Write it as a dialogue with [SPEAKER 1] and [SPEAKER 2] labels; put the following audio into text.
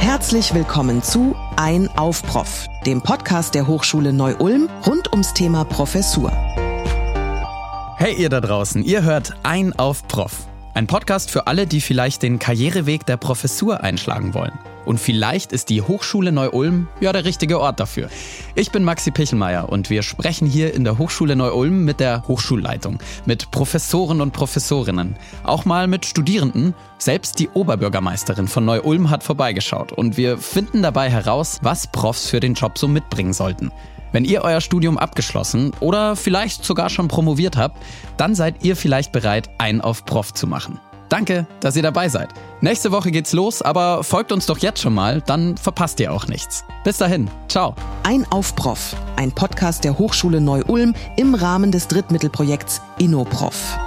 [SPEAKER 1] Herzlich willkommen zu Ein auf Prof, dem Podcast der Hochschule Neu-Ulm rund ums Thema Professur.
[SPEAKER 2] Hey ihr da draußen, ihr hört Ein auf Prof. Ein Podcast für alle, die vielleicht den Karriereweg der Professur einschlagen wollen. Und vielleicht ist die Hochschule Neu-Ulm ja der richtige Ort dafür. Ich bin Maxi Pichelmeier und wir sprechen hier in der Hochschule Neu-Ulm mit der Hochschulleitung, mit Professoren und Professorinnen, auch mal mit Studierenden. Selbst die Oberbürgermeisterin von Neu-Ulm hat vorbeigeschaut und wir finden dabei heraus, was Profs für den Job so mitbringen sollten. Wenn ihr euer Studium abgeschlossen oder vielleicht sogar schon promoviert habt, dann seid ihr vielleicht bereit, ein auf Prof zu machen. Danke, dass ihr dabei seid. Nächste Woche geht's los, aber folgt uns doch jetzt schon mal, dann verpasst ihr auch nichts. Bis dahin, ciao.
[SPEAKER 1] Ein auf Prof, ein Podcast der Hochschule Neu-Ulm im Rahmen des Drittmittelprojekts InnoProf.